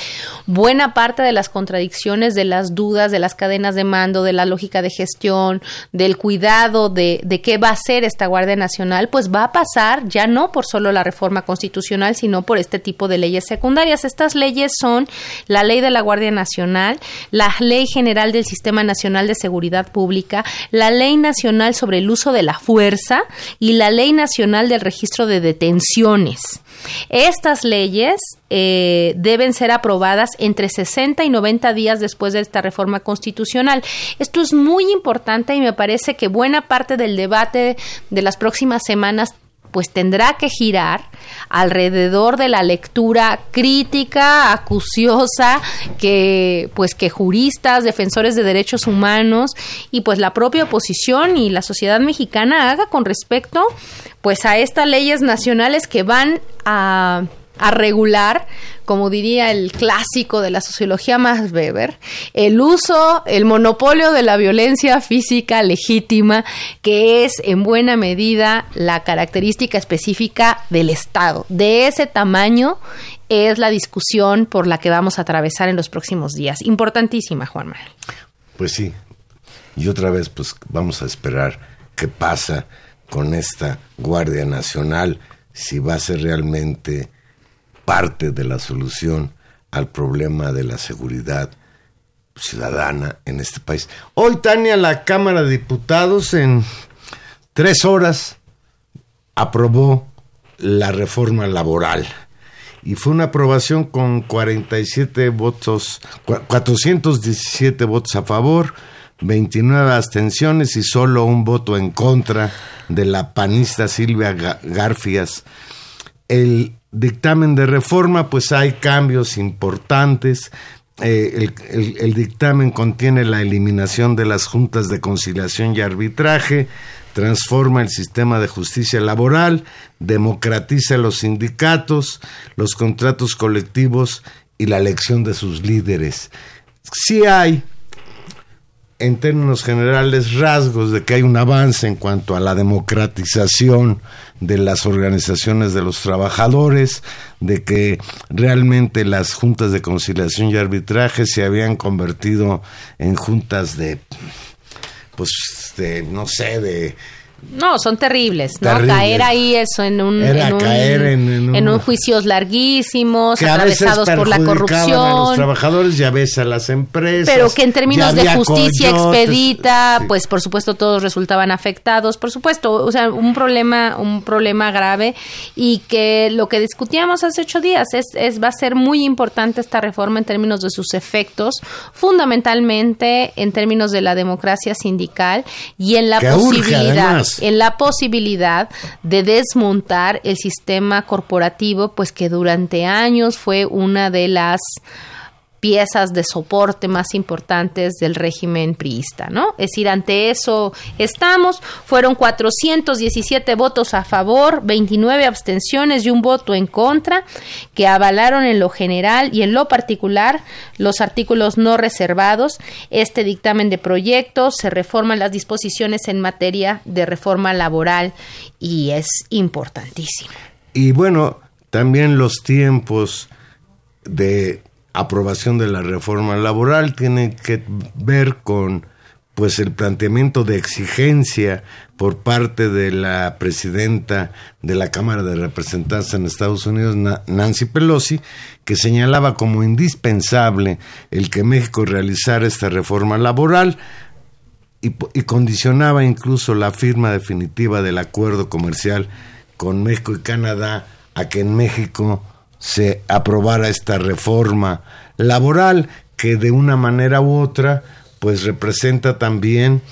Buena parte de las contradicciones, de las dudas, de de las cadenas de mando, de la lógica de gestión, del cuidado de, de qué va a ser esta Guardia Nacional, pues va a pasar ya no por solo la reforma constitucional, sino por este tipo de leyes secundarias. Estas leyes son la ley de la Guardia Nacional, la ley general del Sistema Nacional de Seguridad Pública, la ley nacional sobre el uso de la fuerza y la ley nacional del registro de detenciones. Estas leyes eh, deben ser aprobadas entre 60 y 90 días después de esta reforma constitucional. Esto es muy importante y me parece que buena parte del debate de las próximas semanas pues tendrá que girar alrededor de la lectura crítica, acuciosa que pues que juristas, defensores de derechos humanos y pues la propia oposición y la sociedad mexicana haga con respecto pues a estas leyes nacionales que van a a regular, como diría el clásico de la sociología Max Weber, el uso, el monopolio de la violencia física legítima, que es en buena medida la característica específica del Estado. De ese tamaño es la discusión por la que vamos a atravesar en los próximos días. Importantísima, Juan Manuel. Pues sí. Y otra vez, pues vamos a esperar qué pasa con esta Guardia Nacional, si va a ser realmente parte de la solución al problema de la seguridad ciudadana en este país. Hoy, Tania, la Cámara de Diputados en tres horas aprobó la reforma laboral. Y fue una aprobación con 47 votos, 417 votos a favor, 29 abstenciones y solo un voto en contra de la panista Silvia Garfias. El dictamen de reforma, pues hay cambios importantes. Eh, el, dictamen contiene la eliminación de las juntas de conciliación y arbitraje, transforma el sistema de justicia laboral, democratiza los sindicatos, los contratos colectivos y la elección de sus líderes. Sí hay en términos generales rasgos de que hay un avance en cuanto a la democratización de las organizaciones de los trabajadores, de que realmente las juntas de conciliación y arbitraje se habían convertido en juntas de, pues, no sé, de no, son terribles, ¿no? Caer ahí eso en un, en un, en, un, juicios larguísimos, atravesados por la corrupción. A los trabajadores y a veces a las empresas. Pero que en términos de justicia expedita, pues por supuesto todos resultaban afectados, por supuesto, o sea, un problema, un problema grave y que lo que discutíamos hace ocho días es, es va a ser muy importante esta reforma en términos de sus efectos, fundamentalmente en términos de la democracia sindical y en la posibilidad en la posibilidad de desmontar el sistema corporativo, pues que durante años fue una de las piezas de soporte más importantes del régimen priista, ¿no? Es decir, ante eso estamos, fueron 417 votos a favor, 29 abstenciones y un voto en contra, que avalaron en lo general y en lo particular los artículos no reservados. Este dictamen de proyecto se reforman las disposiciones en materia de reforma laboral y es importantísimo. Y bueno, también los tiempos de aprobación de la reforma laboral. Tiene que ver con pues el planteamiento de exigencia por parte de la presidenta de la Cámara de Representantes en Estados Unidos, Nancy Pelosi, que señalaba como indispensable el que México realizara esta reforma laboral y, y condicionaba incluso la firma definitiva del acuerdo comercial con México y Canadá a que en México se aprobara esta reforma laboral que de una manera u otra pues representa también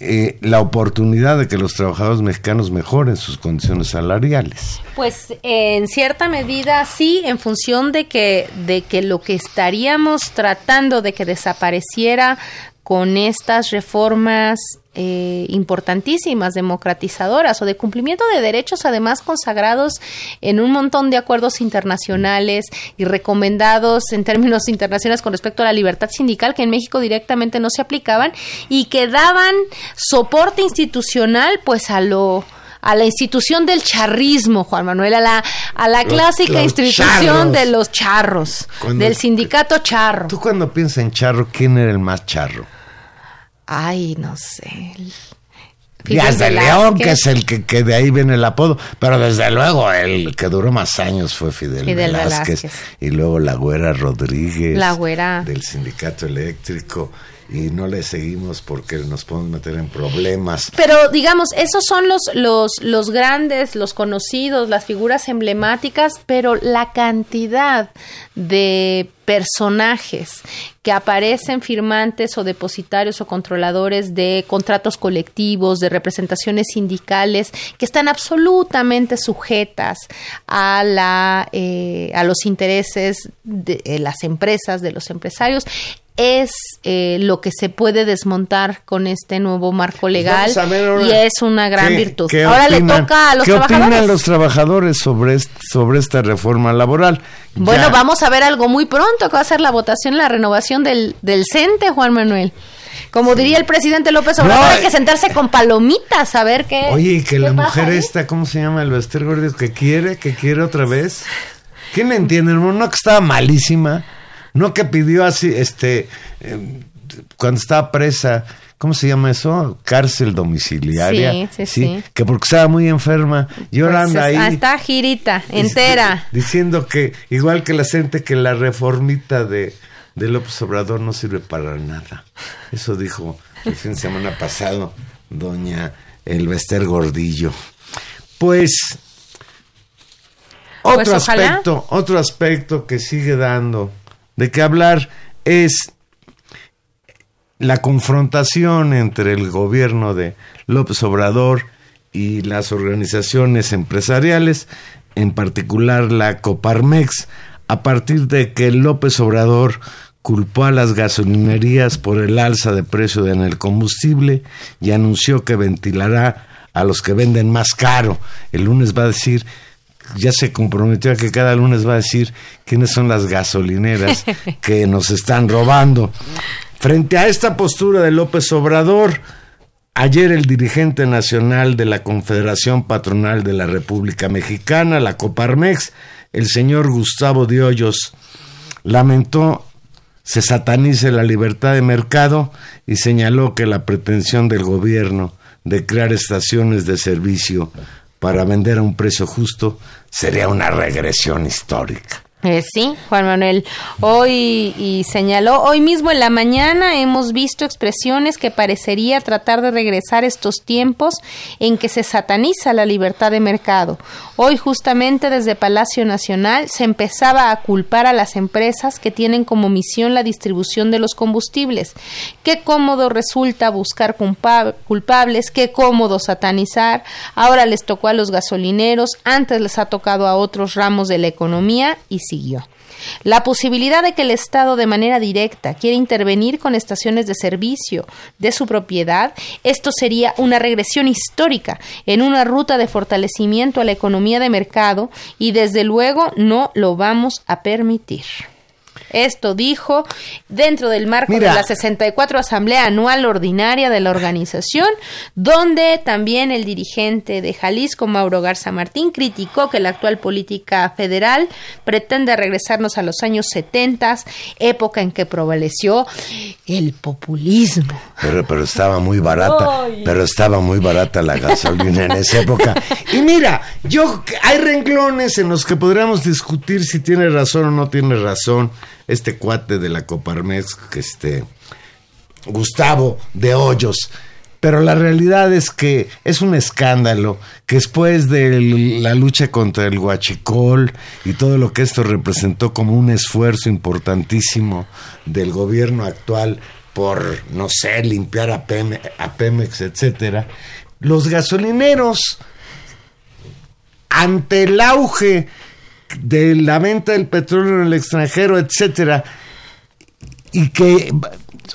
eh, la oportunidad de que los trabajadores mexicanos mejoren sus condiciones salariales. Pues en cierta medida sí, en función de que de que lo que estaríamos tratando de que desapareciera con estas reformas eh, importantísimas, democratizadoras o de cumplimiento de derechos además consagrados en un montón de acuerdos internacionales y recomendados en términos internacionales con respecto a la libertad sindical que en México directamente no se aplicaban y que daban soporte institucional pues a lo a la institución del charrismo, Juan Manuel, a la, a la Los- clásica los institución charros. de los charros, Cuando- del sindicato charro. Tú cuando piensas en charro, ¿quién era el más charro? Ay, no sé. Díaz de León, que es el que, que de ahí viene el apodo, pero desde luego el que duró más años fue Fidel, Fidel Velázquez, Velázquez. y luego la güera Rodríguez La güera. del sindicato eléctrico y no le seguimos porque nos podemos meter en problemas. Pero digamos, esos son los, los, los grandes, los conocidos, las figuras emblemáticas, pero la cantidad de personajes que aparecen firmantes o depositarios o controladores de contratos colectivos, de representaciones sindicales, que están absolutamente sujetas a, la, eh, a los intereses de eh, las empresas, de los empresarios, es eh, lo que se puede desmontar con este nuevo marco legal ver ahora y es una gran qué- virtud. qué Ahora le toca a los ¿Qué trabajadores. opinan los trabajadores sobre, est- sobre esta reforma laboral? Bueno, Ya- vamos a ver algo muy pronto, que va a ser la votación, la renovación del, del CENTE, Juan Manuel. Como diría el presidente López Obrador, No, hay que eh. sentarse con palomitas a ver qué. Oye, y que la mujer ahí. esta, ¿cómo se llama? El Bester Gordillo, que quiere, que quiere otra vez. ¿Quién le entiende, hermano? No que estaba malísima, no que pidió así, este, eh, cuando estaba presa, ¿cómo se llama eso? Cárcel domiciliaria. Sí, sí, sí. Que porque estaba muy enferma y ahora Pues anda ahí. ah, está girita, entera. Diciendo que, igual que la gente, que la reformita de, de López Obrador no sirve para nada. Eso dijo el fin de semana pasado doña Elvester Gordillo. Pues, otro Pues, aspecto, otro aspecto que sigue dando de qué hablar es la confrontación entre el gobierno de López Obrador y las organizaciones empresariales, en particular la Coparmex, a partir de que López Obrador culpó a las gasolinerías por el alza de precio en el combustible y anunció que ventilará a los que venden más caro. El lunes va a decir, ya se comprometió a que cada lunes va a decir quiénes son las gasolineras que nos están robando. Frente a esta postura de López Obrador, ayer el dirigente nacional de la Confederación Patronal de la República Mexicana, la Coparmex, el señor Gustavo de Hoyos, lamentó se satanice la libertad de mercado y señaló que la pretensión del gobierno de crear estaciones de servicio para vender a un precio justo sería una regresión histórica. Eh, sí, Juan Manuel. Hoy y señaló, hoy mismo en la mañana hemos visto expresiones que parecería tratar de regresar estos tiempos en que se sataniza la libertad de mercado. Hoy justamente desde Palacio Nacional se empezaba a culpar a las empresas que tienen como misión la distribución de los combustibles. Qué cómodo resulta buscar culpa- culpables, qué cómodo satanizar. Ahora les tocó a los gasolineros, antes les ha tocado a otros ramos de la economía y La posibilidad de que el Estado de manera directa quiera intervenir con estaciones de servicio de su propiedad, esto sería una regresión histórica en una ruta de fortalecimiento a la economía de mercado y desde luego no lo vamos a permitir. Esto dijo dentro del marco Mira. de la 64 Asamblea Anual Ordinaria de la organización, donde también el dirigente de Jalisco, Mauro Garza Martín, criticó que la actual política federal pretende regresarnos a los años 70, época en que prevaleció el populismo. Pero, pero estaba muy barata, pero estaba muy barata la gasolina en esa época. Y mira, yo hay renglones en los que podríamos discutir si tiene razón o no tiene razón este cuate de la Coparmex, este Gustavo de Hoyos. Pero la realidad es que es un escándalo que después de la lucha contra el huachicol y todo lo que esto representó como un esfuerzo importantísimo del gobierno actual por, no sé, limpiar a, Peme- a Pemex, etcétera, los gasolineros ante el auge de la venta del petróleo en el extranjero, etcétera, y que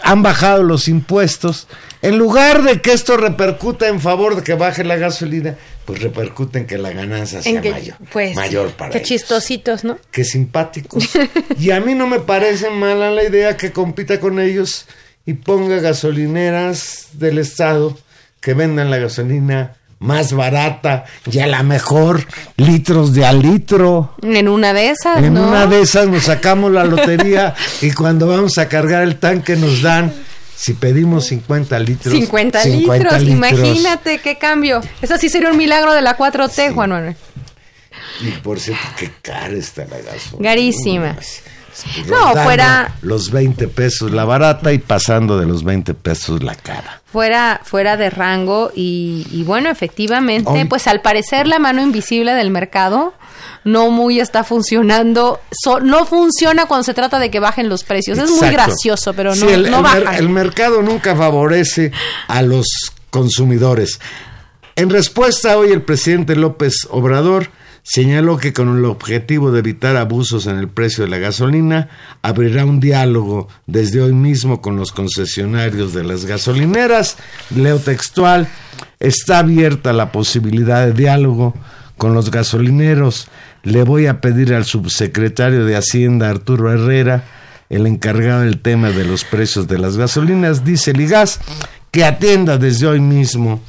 han bajado los impuestos, en lugar de que esto repercuta en favor de que baje la gasolina, pues repercute en que la ganancia sea que- mayor, pues, mayor para qué ellos. chistositos, ¿no? Qué simpáticos. y a mí no me parece mala la idea que compita con ellos y ponga gasolineras del Estado que vendan la gasolina más barata y a la mejor litros de a litro. En una de esas, En ¿no? una de esas nos sacamos la lotería y cuando vamos a cargar el tanque nos dan, si pedimos 50 litros. 50, litros, imagínate qué cambio. Eso sí sería un milagro de la 4T, Juan Manuel. Y por cierto, qué cara está la gasolina. Carísima. Es- No, fuera- Los 20 pesos la barata y pasando de los 20 pesos la cara. Fuera, fuera de rango y, y bueno, efectivamente, Hoy- pues al parecer la mano invisible del mercado no muy está funcionando, so- no funciona cuando se trata de que bajen los precios. Es muy gracioso, pero Sí, no, el, no el mer- bajan. el mercado nunca favorece a los consumidores. En respuesta, hoy el presidente López Obrador señaló que con el objetivo de evitar abusos en el precio de la gasolina, abrirá un diálogo desde hoy mismo con los concesionarios de las gasolineras. Leo textual, está abierta la posibilidad de diálogo con los gasolineros. Le voy a pedir al subsecretario de Hacienda, Arturo Herrera, el encargado del tema de los precios de las gasolinas, dice Ligas, que atienda desde hoy mismo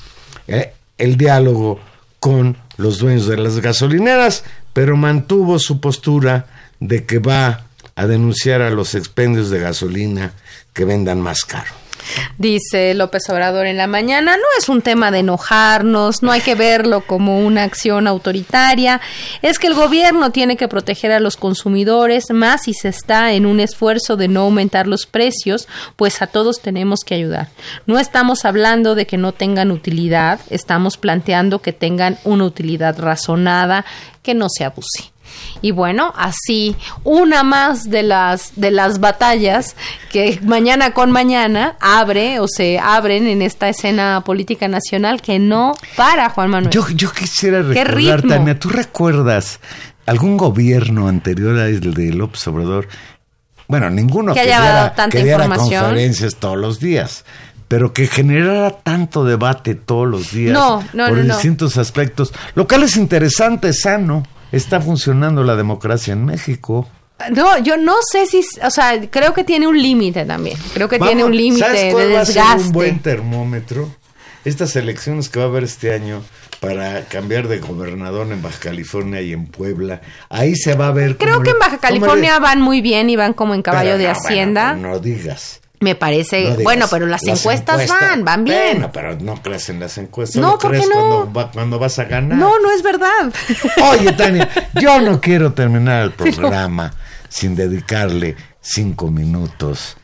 eh, el diálogo con los dueños de las gasolineras, pero mantuvo su postura de que va a denunciar a los expendios de gasolina que vendan más caro. Dice López Obrador en la mañana, no es un tema de enojarnos, no hay que verlo como una acción autoritaria, es que el gobierno tiene que proteger a los consumidores, más si se está en un esfuerzo de no aumentar los precios, pues a todos tenemos que ayudar. No estamos hablando de que no tengan utilidad, estamos planteando que tengan una utilidad razonada, que no se abuse. Y bueno, así una más de las de las batallas que mañana con mañana abre o se abren en esta escena política nacional que no para Juan Manuel. Yo, yo quisiera ¿Qué recordar? Tania, ¿tú recuerdas algún gobierno anterior al de López Obrador? Bueno, ninguno Que que, haya diera, tanta que diera información. conferencias todos los días, pero que generara tanto debate todos los días No, no, por no. distintos aspectos, lo cual es interesante, sano. Está funcionando la democracia en México. No, yo no sé si, o sea, creo que tiene un límite también. Creo que tiene Vamos, un límite ¿sabes de va a ser desgaste. un buen termómetro? Estas elecciones que va a haber este año para cambiar de gobernador en Baja California y en Puebla, ahí se va a ver. Creo que en Baja California van muy bien y van como en caballo Pero de no, bueno, Hacienda. pero no digas. Me parece, no digas. bueno, pero las, encuestas, encuestas- van, van bien. Bueno, pero no crees en las encuestas. No, solo ¿por qué crees no? Cuando, va- cuando vas a ganar. No, no es verdad. Oye, Tania, yo no quiero terminar el programa sin dedicarle cinco minutos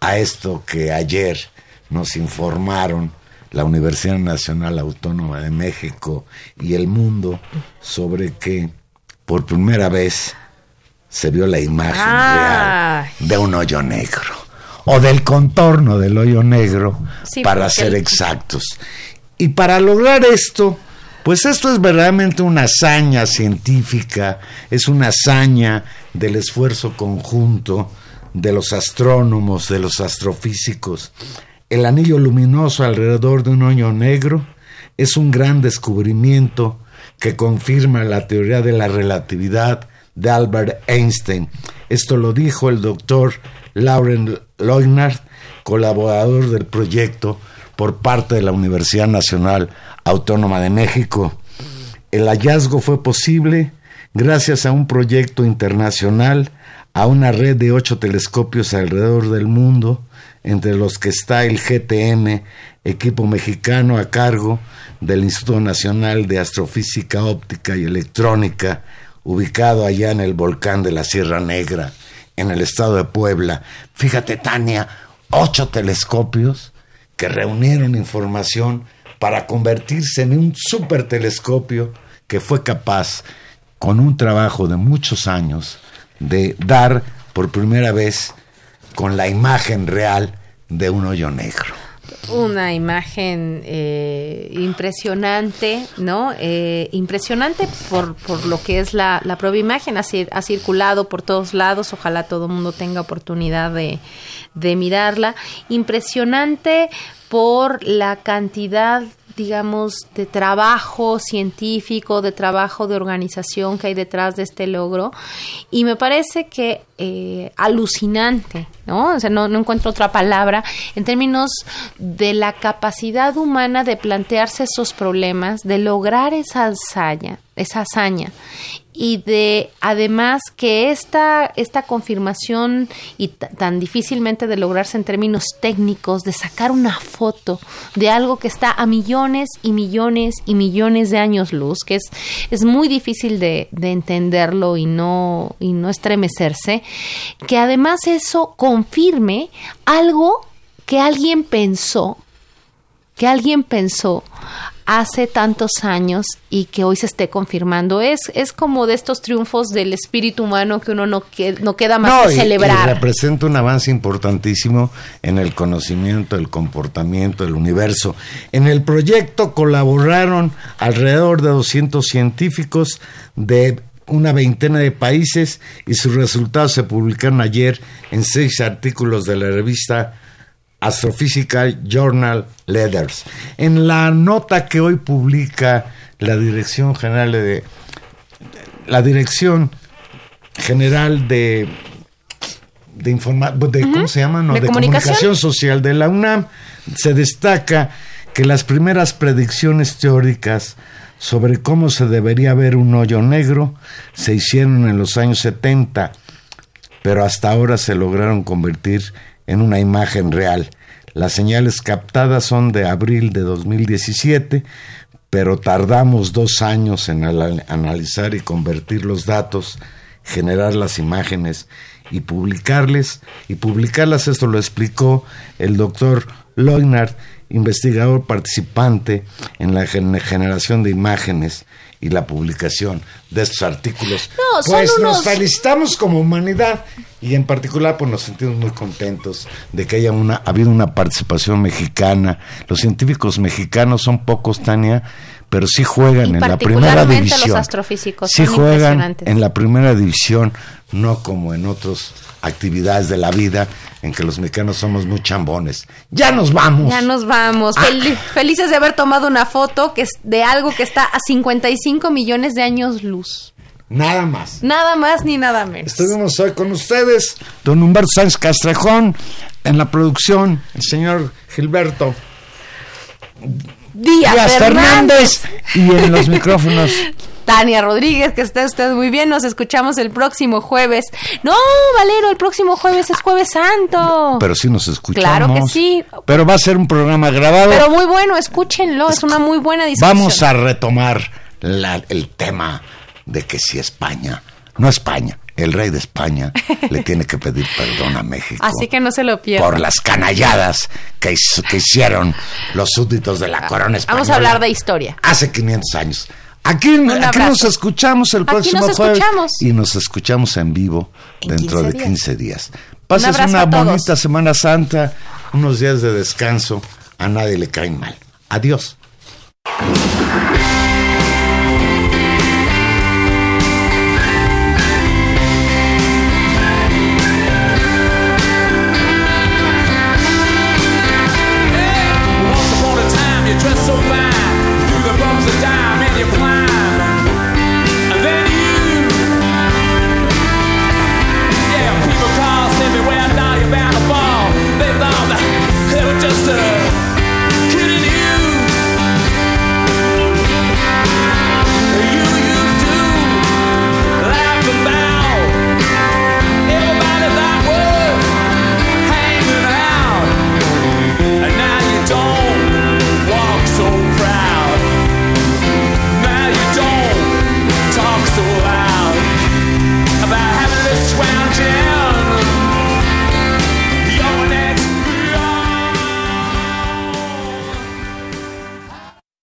a esto que ayer nos informaron la Universidad Nacional Autónoma de México y el mundo sobre que por primera vez se vio la imagen real de un hoyo negro o del contorno del hoyo negro Sí, para ser el- exactos. Y para lograr esto, pues esto es verdaderamente una hazaña científica, es una hazaña del esfuerzo conjunto de los astrónomos, de los astrofísicos. El anillo luminoso alrededor de un hoyo negro es un gran descubrimiento que confirma la teoría de la relatividad de Albert Einstein. Esto lo dijo el doctor Lauren Leutnant, colaborador del proyecto por parte de la Universidad Nacional Autónoma de México. El hallazgo fue posible gracias a un proyecto internacional, a una red de ocho telescopios alrededor del mundo, entre los que está el GTM, equipo mexicano a cargo del Instituto Nacional de Astrofísica Óptica y Electrónica, ubicado allá en el volcán de la Sierra Negra, en el estado de Puebla. Fíjate, Tania, ocho telescopios que reunieron información para convertirse en un supertelescopio que fue capaz, con un trabajo de muchos años, de dar por primera vez con la imagen real de un hoyo negro. Una imagen eh, impresionante, ¿no? Eh, impresionante por, por lo que es la, la propia imagen. Ha, cir- ha circulado por todos lados. Ojalá todo el mundo tenga oportunidad de, de mirarla. Impresionante por la cantidad digamos, de trabajo científico, de trabajo de organización que hay detrás de este logro. Y me parece que eh, alucinante, ¿no? O sea, no, no encuentro otra palabra en términos de la capacidad humana de plantearse esos problemas, de lograr esa hazaña, esa hazaña y de además que esta, esta confirmación y tan difícilmente de lograrse en términos técnicos, de sacar una foto de algo que está a millones y millones y millones de años luz, que es, es muy difícil de, de entenderlo y no, y no estremecerse, que además eso confirme algo que alguien pensó que alguien pensó hace tantos años y que hoy se esté confirmando. Es, es como de estos triunfos del espíritu humano que uno no, que, no queda más que y- y celebrar. representa un avance importantísimo en el conocimiento, el comportamiento del universo. En el proyecto colaboraron alrededor de 200 científicos de una veintena de países y sus resultados se publicaron ayer en seis artículos de la revista Astrophysical Journal Letters. En la nota que hoy publica la Dirección General de la Dirección General de de informa de cómo se llama no ¿De de, comunicación? comunicación social de la UNAM se destaca que las primeras predicciones teóricas sobre cómo se debería ver un hoyo negro se hicieron en los años 70 pero hasta ahora se lograron convertir en una imagen real. Las señales captadas son de abril de 2017, pero tardamos dos años en analizar y convertir los datos, generar las imágenes y publicarles. Y publicarlas, esto lo explicó el doctor Leunard, investigador participante en la gen- generación de imágenes y la publicación de estos artículos. No, pues nos felicitamos como humanidad y en particular pues nos sentimos muy contentos de que haya una ha habido una participación mexicana. Los científicos mexicanos son pocos, Tania, pero sí juegan Y en la primera particularmente los división. astrofísicos, sí juegan en la primera división, no como en otras actividades de la vida en que los mexicanos somos muy chambones. Ya nos vamos. Ya nos vamos. Ah. Fel- felices de haber tomado una foto que es de algo que está a 55 millones de años luz. Nada más. Nada más ni nada menos. Estuvimos hoy con ustedes, don Humberto Sánchez Castrejón, en la producción, el señor Gilberto Díaz, Díaz Fernández. Fernández y en los micrófonos. Tania Rodríguez, que esté usted muy bien. Nos escuchamos el próximo jueves. No, Valero, el próximo jueves es Jueves Santo. Pero sí nos escuchamos. Claro que sí. Pero va a ser un programa grabado. Pero muy bueno, escúchenlo. Es una muy buena discusión. Vamos a retomar la- el tema de que si España, no España, el rey de España le tiene que pedir perdón a México. Así que no se lo pierdan. por las canalladas que, hizo- que hicieron los súbditos de la corona española. Vamos a hablar de historia. Hace 500 años. Aquí, aquí nos escuchamos el Aquí próximo nos jueves. escuchamos. Y nos escuchamos en vivo En dentro 15 de días. 15 días. Pases una bonita Semana Santa, unos días de descanso. A nadie le caen mal. Adiós.